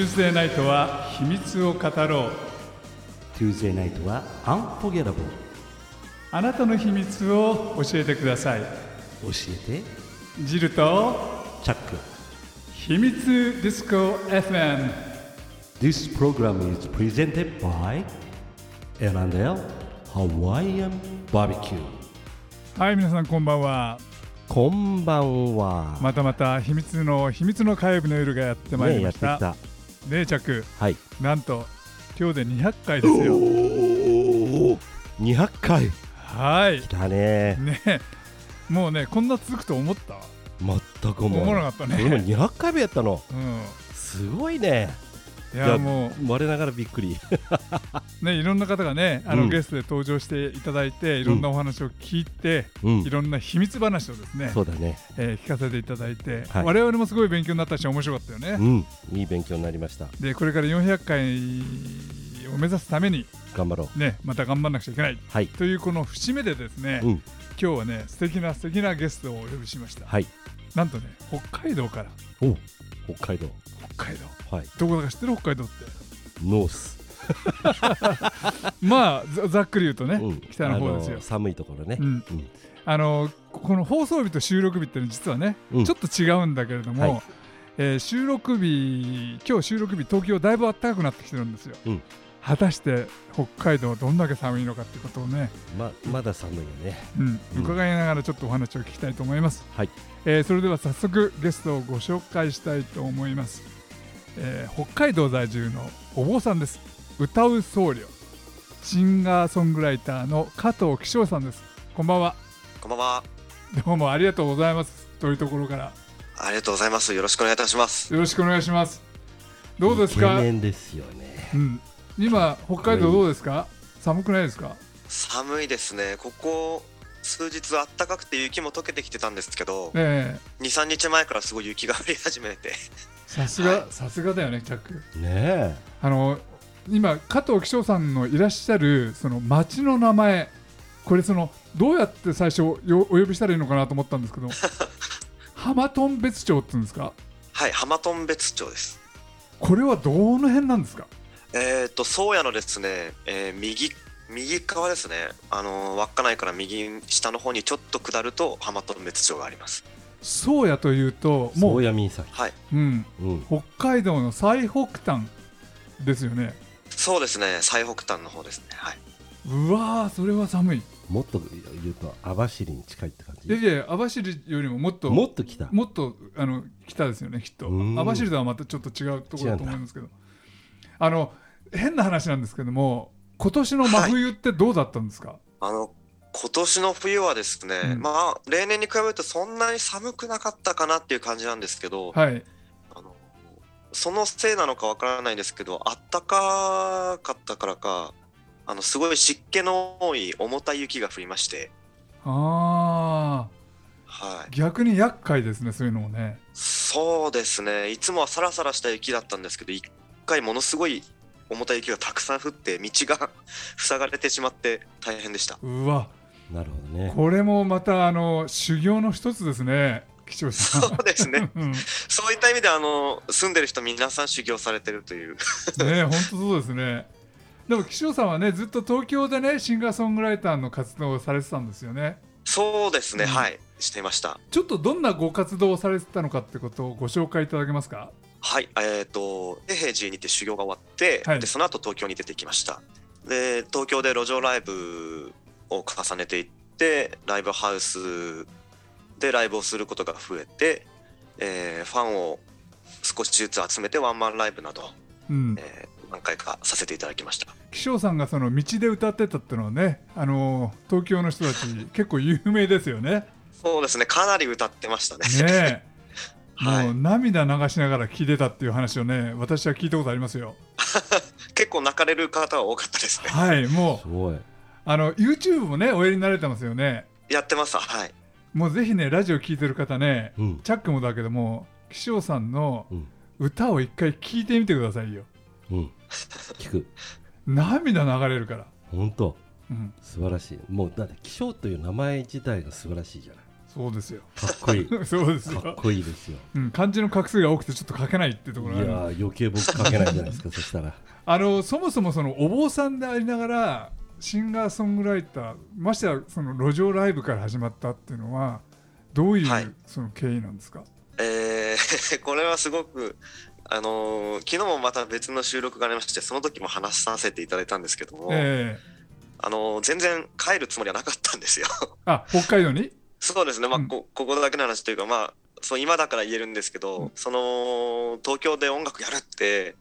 Tuesday ナイトは秘密を語ろう。Tuesday ナイトは Unforgettable あなたの秘密を教えてください。教えて。ジルとチャック。秘密ディスコ FM This program is presented by L&L Hawaiian Barbecue. はい皆さんこんばんは。こんばんは。またまた秘密の秘密の火曜日の夜がやってまいりねやましてたっきたねえチャック。はい。なんと今日で200回ですよ。おお200回。はい。来たね。ねえ。もうねこんな続くと思った？全く思わなかったね。これも200回目やったの。うん。すごいねいやも我ながらびっくり。う ねいろんな方がねあの、うん。ゲストで登場していただいていろんなお話を聞いて、うん。いろんな秘密話をですねそうだね。えー聞かせていただいて、はい。我々もすごい勉強になったし面白かったよね、うん。いい勉強になりました。でこれから400回を目指すために頑張ろう。ねまた頑張らなくちゃいけない。はい。というこの節目でですね、うん。今日はね素敵な素敵なゲストをお呼びしました。はい。なんとね北海道から。お北海道。北海道はい。どこだか知ってる北海道って。ノース。まあざざっくり言うとね、うん。北の方ですよ。寒いところね。うん。うん。あのこの放送日と収録日って実はね、うん。ちょっと違うんだけれども、はい。えー収録日今日収録日東京だいぶ暖かくなってきてるんですよ、うん。果たして北海道どんだけ寒いのかっていうことをね、ままだ寒いよね。うん。うん。伺いながらちょっとお話を聞きたいと思います、はい。えーそれでは早速ゲストをご紹介したいと思います、えー北海道在住のお坊さんです。歌う僧侶。シンガーソングライターの加藤紀章さんです。こんばんは。こんばんは。どうもありがとうございます。というところから。ありがとうございます。よろしくお願いいたします。よろしくお願いします。どうですか？ですよね。うん、今北海道どうですか？寒くないですか？寒いですね。ここ数日暖かくて雪も溶けてきてたんですけど、ええ。2、3日前からすごい雪が降り始めて、さすが、はい。さすがだよねチャックねあの今加藤紀章さんのいらっしゃるその町の名前これそのどうやって最初よお呼びしたらいいのかなと思ったんですけど 浜頓別町っていうんですか？はい、浜頓別町です。これはどの辺なんですか？えっ、と、宗谷のですね、えー右、右側ですね。あのー稚内から右下の方にちょっと下ると浜頓別町があります。宗谷というとえもう、はい。うん、うん。北海道の最北端ですよね。そうですね、最北端の方ですね。はい。うわーそれは寒い。もっと言うと網走に近いって感じ？いやいや網走よりももっともっと来たもっとあの北ですよねきっと。うん。網走とはまたちょっと違うところだと思いますけど。あの変な話なんですけども今年の真冬ってどうだったんですか、あの、今年の冬はですね、うん。まあ、例年に比べるとそんなに寒くなかったかなっていう感じなんですけど、はい。あのそのせいなのかわからないんですけど、あったかかったからか、あのすごい湿気の多い重たい雪が降りまして、あはい、ー逆に厄介ですねそういうのもね。そうですね、いつもはサラサラした雪だったんですけど、一回ものすごい重たい雪がたくさん降って、道が 塞がれてしまって大変でした。うわ。なるほどね。これもまたあの修行の一つですね。そうですね、うん。そういった意味であの住んでる人皆さん修行されてるという。ね本当そうですね。でも岸尾さんはねずっと東京でねシンガーソングライターの活動をされてたんですよね。そうですね、うん。はい、していました。ちょっとどんなご活動をされてたのかってことをご紹介いただけますか？はい、えっ、と、永平寺にて修行が終わって、はいでその後東京に出てきました。で、東京で路上ライブを重ねていって、ライブハウスでライブをすることが増えて、えーファンを少しずつ集めてワンマンライブなど、うんえー何回かさせていただきました。岸尾さんがその道で歌ってたっていうのはねあの東京の人たち結構有名ですよねそうですね、かなり歌ってましたね。ねもう涙流しながら聞いてたっていう話をね私は聞いたことありますよ。結構泣かれる方は多かったですね。はいもう。すごい。あの YouTube もねおやりになれてますよね。やってます、はい。もうぜひねラジオ聞いてる方ねうん。チャックもだけども岸尾さんのうん。歌を一回聞いてみてくださいよ。うん。聞く。涙流れるから、本当。うん、素晴らしい。もうだって気象という名前自体が素晴らしいじゃないそうですよ。かっこいい。そうですかっよ、こいいですよ。うん、漢字の画数が多くてちょっと書けないっていうとこいやろがある。ー余計僕書けないじゃないですかそしたら。あのそもそもそのお坊さんでありながらシンガーソングライターましてやその路上ライブから始まったっていうのはどういう、はい。その経緯なんですか？えー これはすごくあのー昨日もまた別の収録がありましてその時も話させていただいたんですけども、え。あのー全然帰るつもりはなかったんですよ。あ北海道に？そうですね。まあ、うん。こここだけの話というかまあそう今だから言えるんですけど、うん。その東京で音楽やるって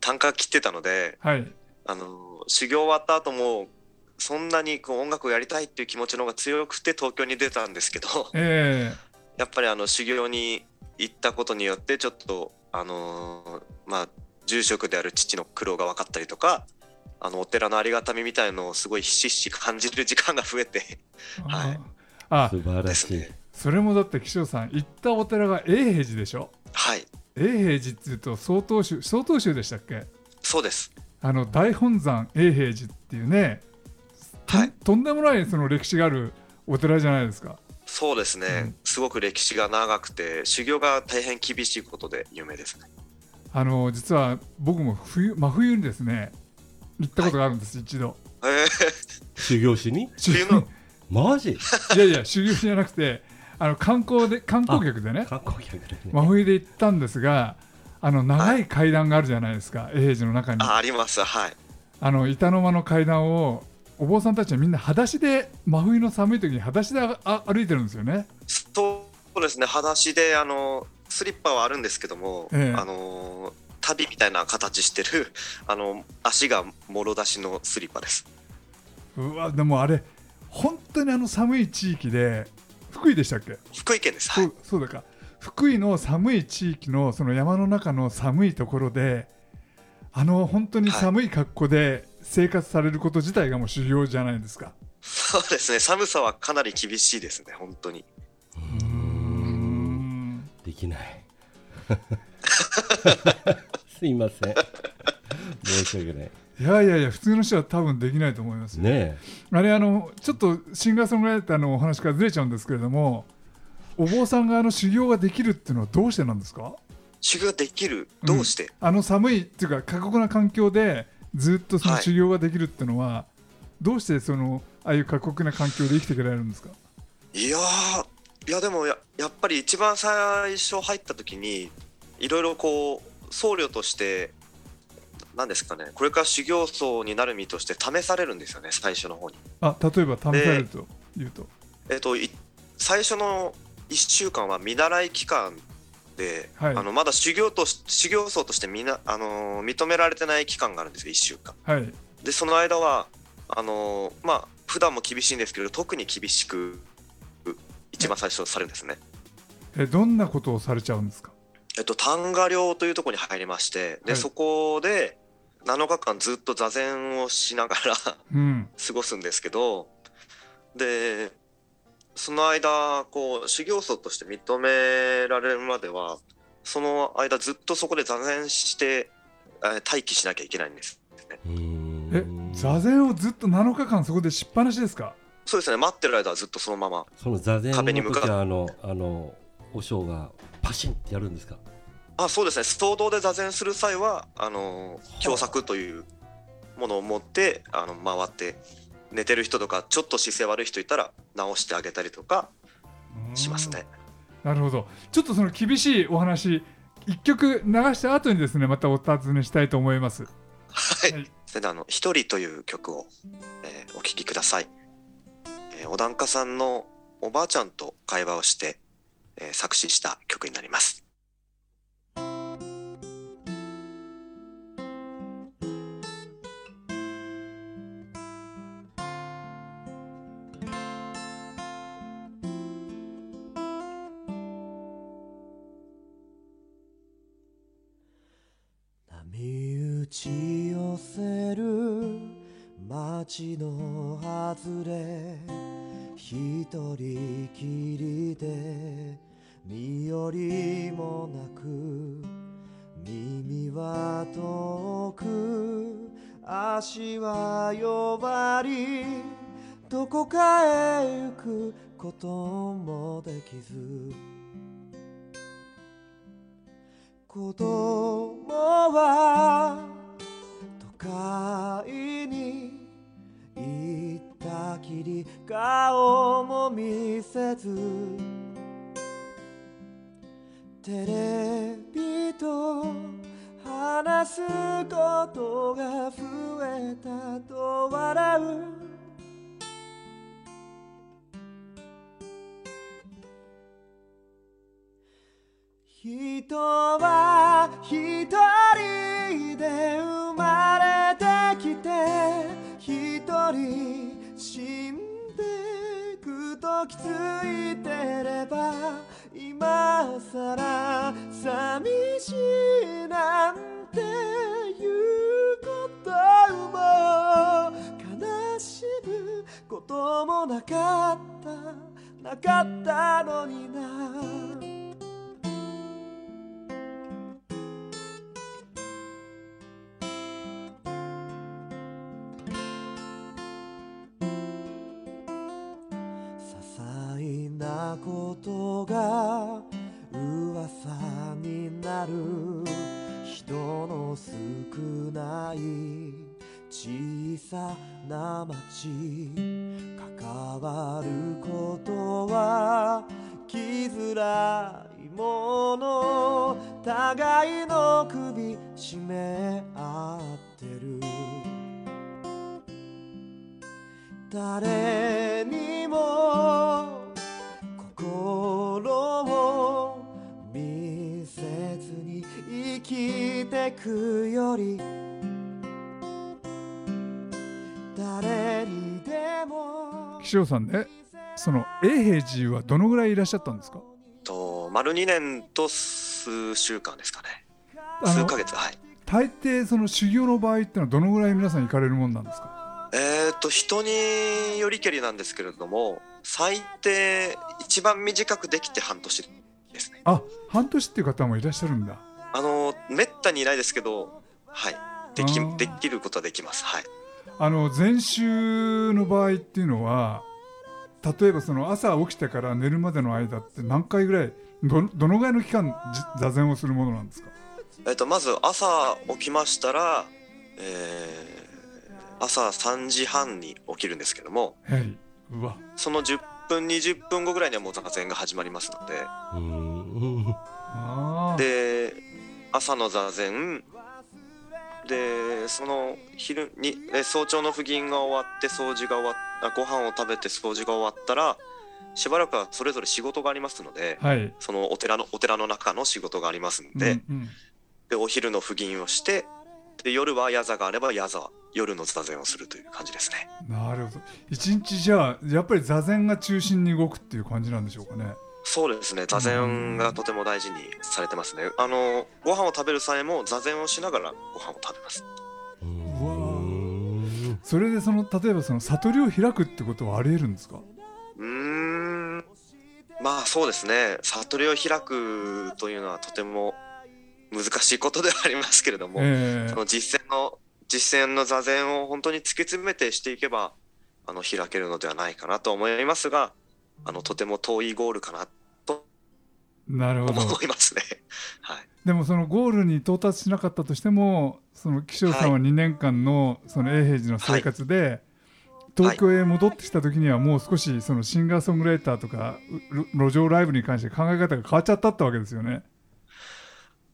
単価切ってたのではい。あのー修行終わった後もそんなにこう音楽をやりたいっていう気持ちの方が強くて東京に出たんですけどえ やっぱりあの修行に行ったことによってちょっとあのーまあ住職である父の苦労が分かったりとかあのお寺のありがたみみたいのをすごいひしひし感じる時間が増えてえはいあ素晴らしい、ですねそれもだって岸尾さん行ったお寺が永平寺でしょ？はい。永平寺っていうと曹洞宗曹洞宗でしたっけ？そうです。あの大本山永平寺っていうねと,、はい。とんでもないその歴史があるお寺じゃないですか。そうですね、うん。すごく歴史が長くて修行が大変厳しいことで有名ですね。あの実は僕も冬真冬にですね行ったことがあるんです、一度。えー、修行しに？冬のマジ？いやいや修行じゃなくてあの観光で観光客でね。観光客でね、真冬で行ったんですがあの長い階段があるじゃないですか、永平寺の中に。ああります。はい。あの板の間の階段をお坊さんたちはみんな裸足で真冬の寒い時に裸足で歩いてるんですよね。そうですね。裸足であのスリッパはあるんですけども、ええ。あの旅みたいな形してるあの足がもろ出しのスリッパです。うわでもあれ本当にあの寒い地域で福井でしたっけ？福井県です、はい。そうそうだか。福井の寒い地域のその山の中の寒いところであの本当に寒い格好で生活されること自体がもう修行じゃないですか。そうですね。寒さはかなり厳しいですね。本当に。うーん。できない。すいません。申し訳ないいやいやいや普通の人は多分できないと思いますよ。ねあれあのちょっとシンガーソングライターのお話からずれちゃうんですけれどもお坊さんがあの修行ができるっていうのはどうしてなんですか？修行できる？どうして、あの寒いっていうか過酷な環境でずっとそのはい修行ができるっていうのは、どうしてそのああいう過酷な環境で生きていけられるんですか？い、やーいやでもややっぱり一番最初入った時にいろいろこう僧侶として何ですかねこれから修行僧になる身として試されるんですよね最初の方に。あ例えば試されるというと、えっとい最初の1週間は見習い期間で、はいあのまだ修行とし修行僧としてみな、あのー認められてない期間があるんですよ1週間。はいでその間はあのーまあ普段も厳しいんですけど特に厳しく一番最初されるんですね。えどんなことをされちゃうんですか？えっと丹賀寮というところに入りましてで、はいそこで7日間ずっと座禅をしながらうん。過ごすんですけどでその間こう修行僧として認められるまではその間ずっとそこで座禅してえー待機しなきゃいけないんです。うー。んえ座禅をずっと7日間そこでしっぱなしですか？そうですね。待ってる間はずっとそのまま。その座禅の壁に向かっ時はあのあの和尚がパシンってやるんですか？あそうですね。総動で座禅する際はあの教作というものを持ってあの回って寝てる人とかちょっと姿勢悪い人いたら直してあげたりとかしますね。なるほど。ちょっとその厳しいお話一曲流した後にですねまたお尋ねしたいと思います。はい、はい。それではあの「一人」という曲を、えーお聴きください、えー、お檀家さんのおばあちゃんと会話をして、えー作詞した曲になります子供は都会に行ったきり顔も見せずテレビついてれば今さら寂しいなんていうことも悲しむこともなかったなかったのにな。なことが噂になる人の少ない小さな町関わることは来づらいもの互いの首絞め合ってる。誰にもきてくより誰にでも。岸尾さんねその永平寺はどのぐらいいらっしゃったんですか？と丸2年と数週間ですかね。数ヶ月はい。大抵その修行の場合ってのはどのぐらい皆さん行かれるもんなんですか？えー、と人によりけりなんですけれども最低一番短くできて半年ですね。あ半年っていう方もいらっしゃるんだあのめったにいないですけどはい。できできることはできます。はい。あの禅宗の場合っていうのは例えばその朝起きてから寝るまでの間って何回ぐらいどどのぐらいの期間じ座禅をするものなんですか？えっとまず朝起きましたら、えー朝3時半に起きるんですけどもはい。うわ。その10分20分後ぐらいにはもう座禅が始まりますので。うんあー。で朝の座禅。でその昼にえ早朝の布銀が終わって掃除が終わっあご飯を食べて掃除が終わったらしばらくはそれぞれ仕事がありますのではい。そのお寺のお寺の中の仕事がありますので,、うんうんでお昼の布銀をしてで夜は矢座があれば矢座夜の座禅をするという感じですね。なるほど。一日じゃあやっぱり座禅が中心に動くっていう感じなんでしょうかねそうですね。座禅がとても大事にされてますね。あのご飯を食べる際も座禅をしながらご飯を食べます。うん。それでその例えばその悟りを開くってことはありえるんですか？うーん。まあそうですね。悟りを開くというのはとても難しいことではありますけれども、え。その実践の実践の座禅を本当に突き詰めてしていけばあの開けるのではないかなと思いますがあのとても遠いゴールかなとー、なるほど思いますね。はい、でもそのゴールに到達しなかったとしてもその岸尾さんは2年間のその永平寺の生活で、東京へ戻ってきた時にはもう少しそのシンガーソングライターとかう路上ライブに関して考え方が変わっちゃったってわけですよね。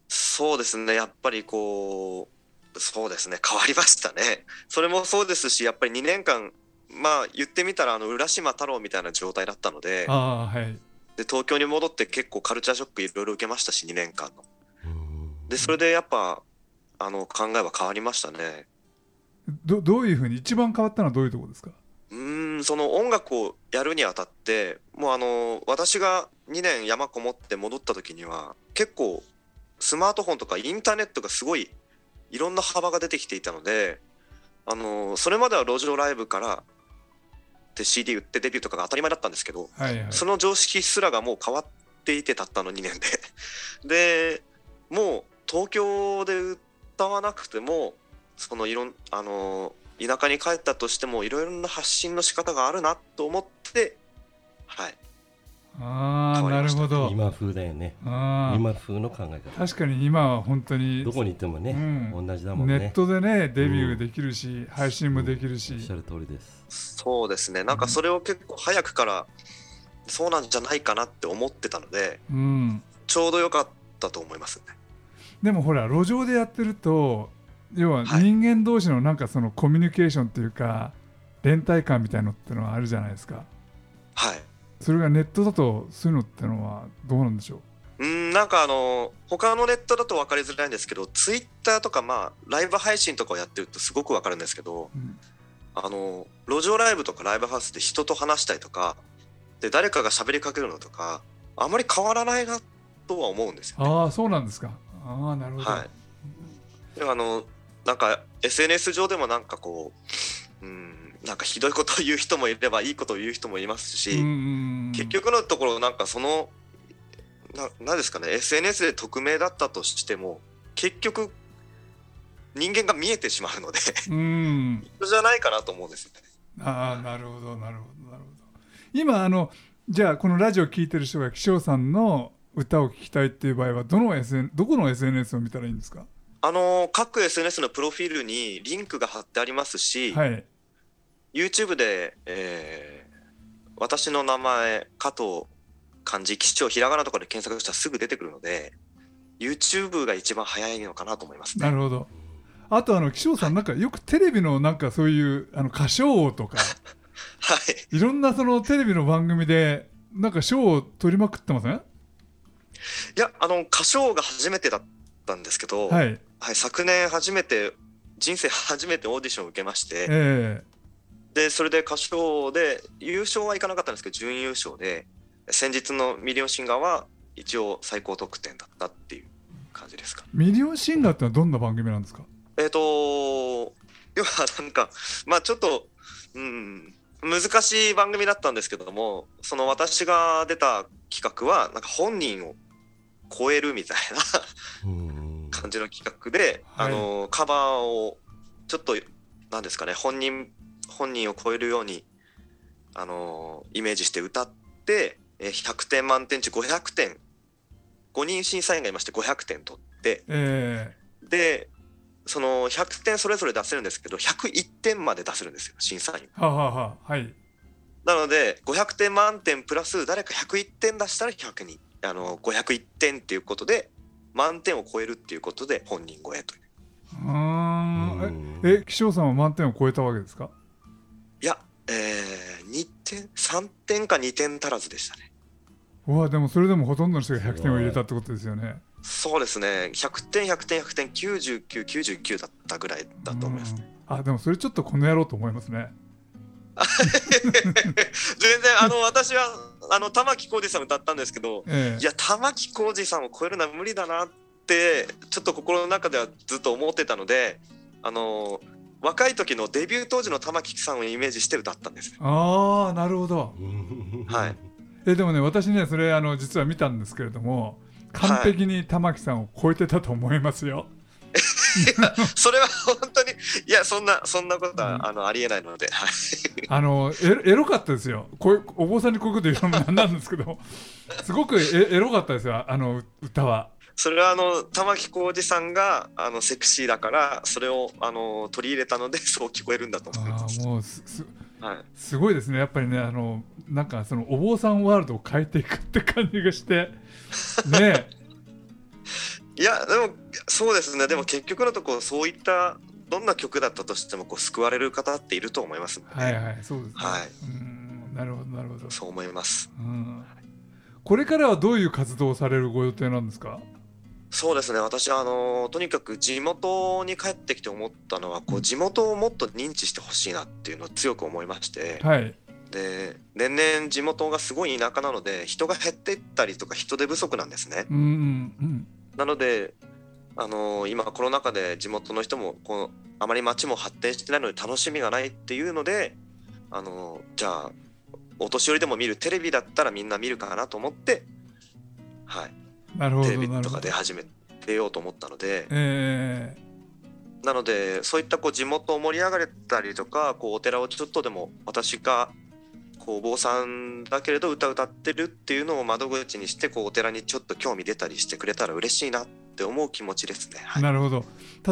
そうですねやっぱりこうそうですね変わりましたね。それもそうですしやっぱり2年間まあ言ってみたらあの浦島太郎みたいな状態だったのでああはいで東京に戻って結構カルチャーショックいろいろ受けましたし2年間の。うんでそれでやっぱあの考えは変わりましたね。どどういうふうに一番変わったのはどういうところですか？うーんその音楽をやるにあたってもうあの私が2年山こもって戻った時には結構スマートフォンとかインターネットがすごいいろんな幅が出てきていたのであのそれまでは路上ライブからで CD 売ってデビューとかが当たり前だったんですけどはいはい。その常識すらがもう変わっていてたったの2年で。でもう東京で歌わなくてもそのいろんあの田舎に帰ったとしてもいろいろな発信の仕方があるなと思ってはいああなるほど。今風だよね。今風の考え方。確かに今は本当にどこに行ってもね、うん。同じだもんね。ネットでねデビューできるし、配信もできるし、おっしゃる通りです。そうですね。なんかそれを結構早くからそうなんじゃないかなって思ってたのでうん、ちょうど良かったと思いますね。でもほら路上でやってると要ははい。人間同士のなんかそのコミュニケーションっていうか連帯感みたいのってのはあるじゃないですか。はいそれがネットだとそういうのってのはどうなんでしょう？うんなんかあの他のネットだと分かりづらいんですけどツイッターとかまあライブ配信とかをやってるとすごく分かるんですけどうん。あの路上ライブとかライブハウスで人と話したりとかで誰かが喋りかけるのとかあまり変わらないなとは思うんですよ、ね。ああそうなんですか。ああなるほど、はい、でもあのなんか SNS 上でもなんかこう、うん、なんかひどいことを言う人もいればいいことを言う人もいますし、うんうん結局のところなんかそのななんですかね SNS で匿名だったとしても結局人間が見えてしまうのでうん。じゃないかなと思うんですよね。ああなるほどなるほどなるほど。今あのじゃあこのラジオ聴いてる人が気象さんの歌を聴きたいっていう場合はどの SN どこの SNS を見たらいいんですか？あの各 SNS のプロフィールにリンクが貼ってありますし、はい。YouTube で、えー私の名前加藤漢字吉祥ひらがなとかで検索したらすぐ出てくるので YouTube が一番早いのかなと思いますね。なるほど。あとあの気象さんなんかよくテレビのなんかそういうあの歌唱王とか はい。いろんなそのテレビの番組でなんか賞を取りまくってません？いやあの歌唱が初めてだったんですけど、はい。はい、昨年初めて人生初めてオーディションを受けましてえでそれで歌唱で優勝はいかなかったんですけど準優勝で先日のミリオンシンガーは一応最高得点だったっていう感じですか。ーミリオンシンガーってのはどんな番組なんですか？えっ、と要はなんかまあちょっと、うん、難しい番組だったんですけどもその私が出た企画はなんか本人を超えるみたいなうん。感じの企画で、はい。あのカバーをちょっとなんですかね本人本人を超えるようにあのイメージして歌ってえー100点満点中500点5人審査員がいまして500点取ってえでその100点それぞれ出せるんですけど101点まで出せるんですよ審査員ー、はあはあはあはい。なので500点満点プラス誰か101点出したら100にあの501点っていうことで満点を超えるっていうことで本人超えという。うーん。うん。ええ気象さんは満点を超えたわけですか？いや、えー、2点3点か2点足らずでしたね。うわでもそれでもほとんどの人が100点を入れたってことですよね。そうですね。100点100点100点9999だったぐらいだと思います。うん。あでもそれちょっとこの野郎と思いますね。全然あの私はあの玉置浩二さん歌ったんですけどええ。いや玉置浩二さんを超えるのは無理だなってちょっと心の中ではずっと思ってたのであの若い時のデビュー当時の玉置さんをイメージして歌ったんです。ねああなるほど。うんはい。えでもね私ねそれあの実は見たんですけれども完璧に玉木さんを超えてたと思いますよ、それは本当にいやそんなそんなことは、うんあのありえないのではい。あのエエロかったですよ。こうお坊さんにこういうこと言うのもなんなんですけどすごくエエロかったですよあの歌はそれはあの玉置浩二さんがあのセクシーだからそれをあの取り入れたので そう聞こえるんだと。思いあます。ーもうすすはい、すごいですね。やっぱりねあのなんかそのお坊さんワールドを変えていくって感じがして。ね。いやでもそうですね。でも結局のところそういったどんな曲だったとしてもこう救われる方っていると思いますので、はいはいそうですね、はい。うんなるほどなるほど、そう思います。うん、これからはどういう活動をされるご予定なんですか？そうですね。私はあのとにかく地元に帰ってきて思ったのはこう地元をもっと認知してほしいなっていうのを強く思いまして、はい。で年々地元がすごい田舎なので人が減っていったりとか人手不足なんですね。うんうんなので、あのー今コロナ禍で地元の人もこうあまり街も発展してないので楽しみがないっていうので、あのーじゃあお年寄りでも見るテレビだったらみんな見るかなと思って、はい、テレビとか出始め出ようと思ったので。えなのでそういったこう地元を盛り上がれたりとかこうお寺をちょっとでも私がこうお坊さんだけれど歌歌ってるっていうのを窓口にしてこうお寺にちょっと興味出たりしてくれたら嬉しいなって思う気持ちですね。はい、なるほど。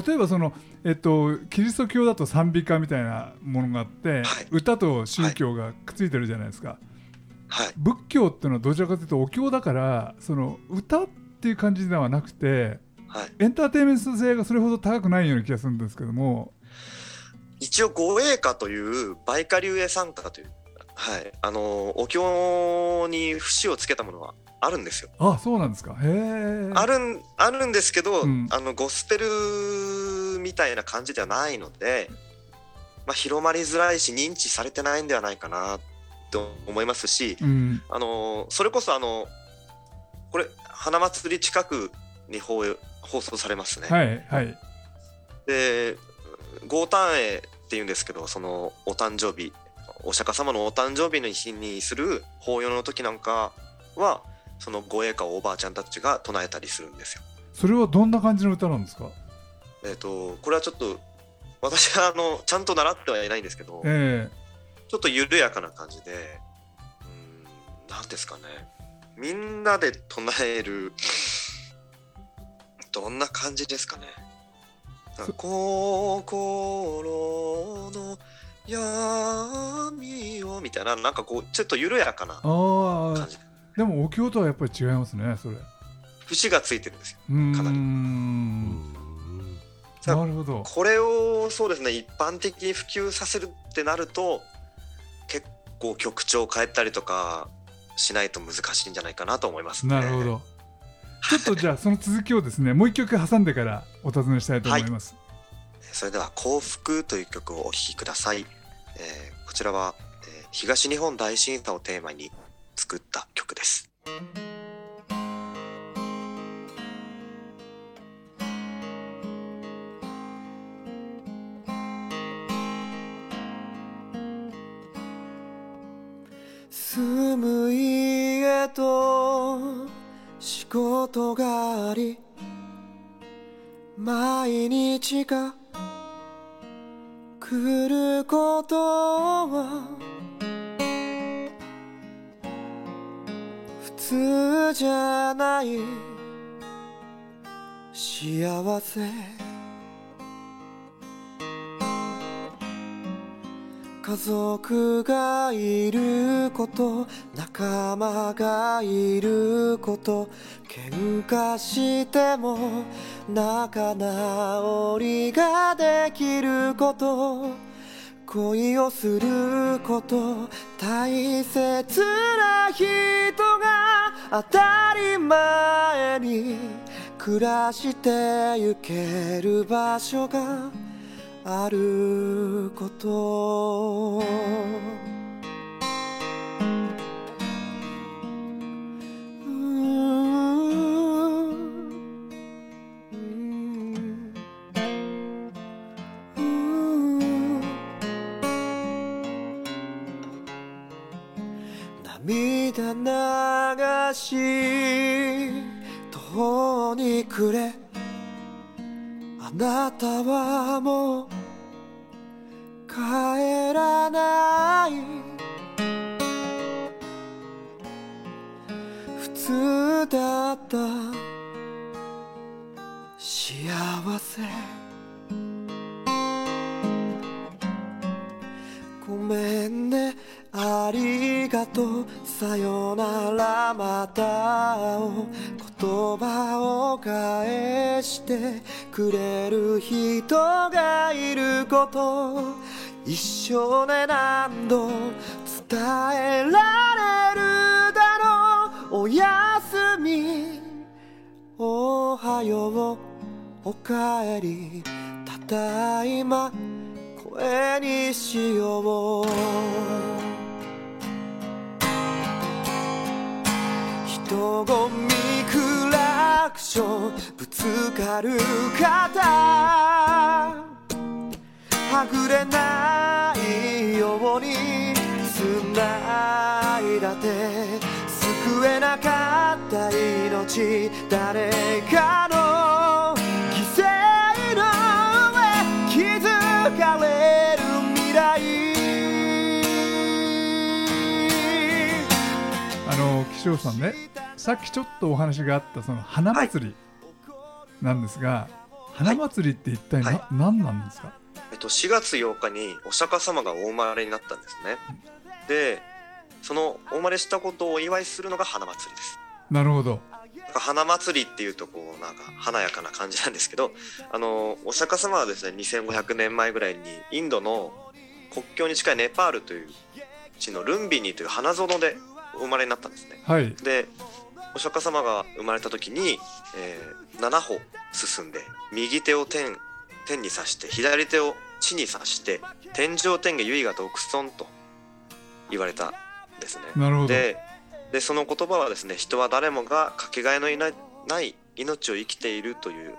例えばその、えっと、キリスト教だと賛美歌みたいなものがあって、はい。歌と宗教がくっついてるじゃないですか、はい、仏教っていうのはどちらかというとお経だからその歌っていう感じではなくてはい、エンターテインメント性がそれほど高くないような気がするんですけども。一応護衛歌という梅花流英参加という、はい、あのお経に節をつけたものはあるんですよ。あそうなんですか。へえあるんあるんですけど、うん。あのゴスペルみたいな感じではないので、まあ、広まりづらいし認知されてないんではないかなと思いますし、うんあのそれこそあのこれ花祭り近くに放映放送されますね。はいはいで豪誕会っていうんですけどそのお誕生日お釈迦様のお誕生日の日にする法要の時なんかはその護衛歌をおばあちゃんたちが唱えたりするんですよ。それはどんな感じの歌なんですか？えっ、とこれはちょっと私はあのちゃんと習ってはいないんですけどえちょっと緩やかな感じでうーんなんですかね。みんなで唱えるどんな感じですかね。心の闇をみたいななんかこうちょっと緩やかな感じ。でもお経とはやっぱり違いますねそれ。節がついてるんですよ。かなり。うん。なるほど。これをそうですね一般的に普及させるってなると結構曲調を変えたりとかしないと難しいんじゃないかなと思いますね。なるほどちょっとじゃあその続きをですねもう一曲挟んでからお尋ねしたいと思います、それでは「幸福」という曲をお聴きください。えーこちらは、えー東日本大震災をテーマに作った曲です。と仕事があり毎日が来ることは普通じゃない。幸せ。家族がいること仲間がいること喧嘩しても仲直りができること恋をすること大切な人が当たり前に暮らしてゆける場所があること。うーん。うーん。うーん。涙流し途方に暮れ。あなたはもうさよならまた会おう。言葉を返してくれる人がいること。一生で何度伝えられるだろう。おやすみ。おはよう。おかえり。ただいま。声にしよう。人混みクラクションぶつかる肩。はぐれないように繋いだ手救えなかった命誰かの犠牲の上気づかれる未来。塩さんね。さっきちょっとお話があったその花祭りなんですが、花祭りって一体な、はい。何なんですか？えっと、4月8日にお釈迦様がお生まれになったんですね。でそのお生まれしたことをお祝いするのが花祭りです。なるほど。花祭りっていうとこうなんか華やかな感じなんですけどあのお釈迦様はですね2500年前ぐらいにインドの国境に近いネパールという地のルンビニという花園でお生まれになったんですね。はい。でお釈迦様が生まれた時に、えー7歩進んで右手を天天に刺して左手を地に刺して天上天下唯我独尊と言われたんですね。なるほど。ででその言葉はですね人は誰もがかけがえのいないない命を生きているという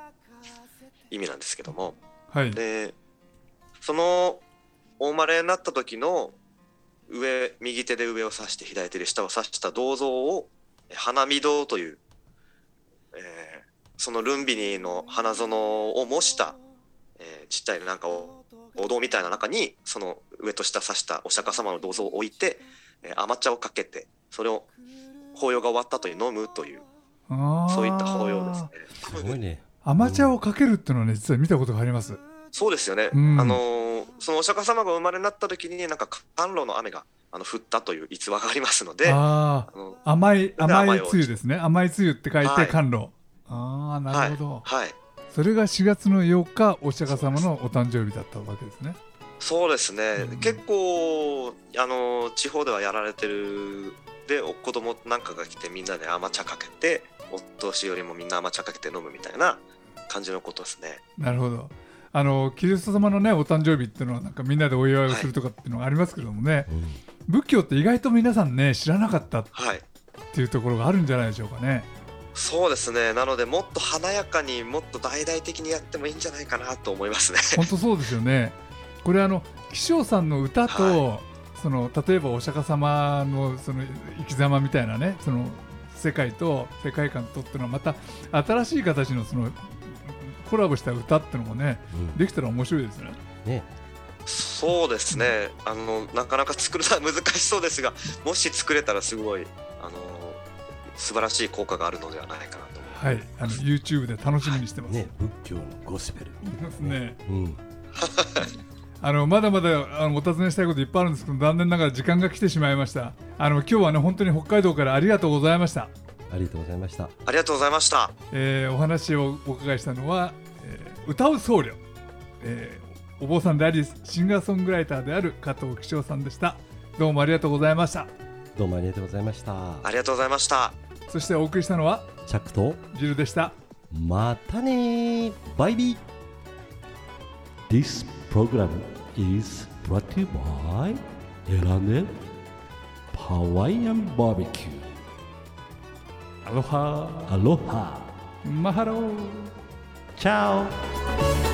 意味なんですけども。はい。でそのお生まれになった時の上右手で上を指して左手で下を指した銅像を花見堂という、えーそのルンビニの花園を模した、えーちっちゃいなんかおお堂みたいな中にその上と下指したお釈迦様の銅像を置いて、えー甘茶をかけてそれを法要が終わったという飲むというそういった法要ですね。すごいね。甘茶をかけるっていうのはね実は見たことがありますそうですよね、うん。あのーそのお釈迦様が生まれになった時になんか甘露の雨があの降ったという逸話がありますのでああのあ甘い甘い甘いおつゆですね。甘いつゆって書いはい。て甘露、ああなるほど、はい、はい、それが4月の8日お釈迦様のお誕生日だったわけですね。そうですね、うん。結構あのー地方ではやられてるでお子供なんかが来てみんなで甘茶かけてお年寄りもみんな甘茶かけて飲むみたいな感じのことですね。なるほどあのキリスト様のねお誕生日っていうのはなんかみんなでお祝いをするとかっていうのがありますけどもね、うん。仏教って意外と皆さんね知らなかったっはい。ていうところがあるんじゃないでしょうかね。そうですね。なのでもっと華やかにもっと大々的にやってもいいんじゃないかなと思いますね。本当そうですよね。これあの気象さんの歌と、はその例えばお釈迦様のその生き様みたいなねその世界と世界観とっていうのはまた新しい形のそのコラボした歌っていうのもねうん。できたら面白いですね。ね、そうですね。あのなかなか作るのは 難しそうですがもし作れたらすごいあの素晴らしい効果があるのではないかなと思います。はい。あの YouTube で楽しみにしてます、ね、仏教のゴスペル。ですね。うん。あのまだまだあのお尋ねしたいこといっぱいあるんですけど残念ながら時間が来てしまいました。あの今日はね本当に北海道からありがとうございました。ありがとうございました。ありがとうございました。えーお話をお伺いしたのは、えー歌う僧侶、えーお坊さんでありシンガーソングライターである加藤紀章さんでした。どうもありがとうございました。どうもありがとうございました。ありがとうございました。そしてお送りしたのはチャックと、ジルでした。またねー。バイビー。This program is brought to you by エラネハワイアンバーベキュアロハーアロハマハローチャオ Bye.